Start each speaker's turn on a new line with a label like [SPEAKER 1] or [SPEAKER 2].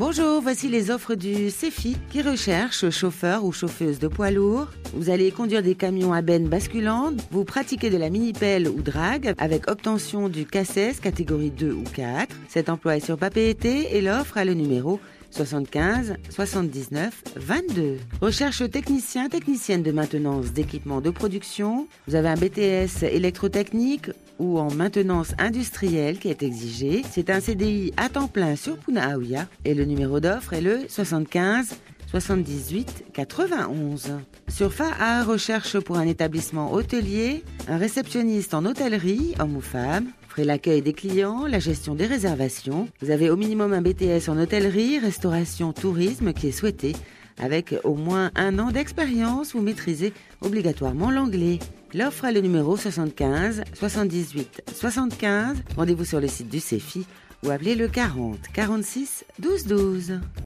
[SPEAKER 1] Bonjour, voici les offres du CEFI qui recherche chauffeur ou chauffeuse de poids lourd. Vous allez conduire des camions à benne basculante, vous pratiquez de la mini-pelle ou drague avec obtention du CACES catégorie 2 ou 4. Cet emploi est sur papier été et l'offre a le numéro 75 79 22. Recherche technicien, technicienne de maintenance d'équipements de production. Vous avez un BTS électrotechnique ou en maintenance industrielle qui est exigé. C'est un CDI à temps plein sur Puna et le numéro d'offre est le 75 78 91. Surfa a recherche pour un établissement hôtelier, un réceptionniste en hôtellerie, homme ou femme, ferait l'accueil des clients, la gestion des réservations. Vous avez au minimum un BTS en hôtellerie, restauration, tourisme qui est souhaité. Avec au moins un an d'expérience, vous maîtrisez obligatoirement l'anglais. L'offre a le numéro 75 78 75. Rendez-vous sur le site du CEFI ou appelez le 40 46 12 12.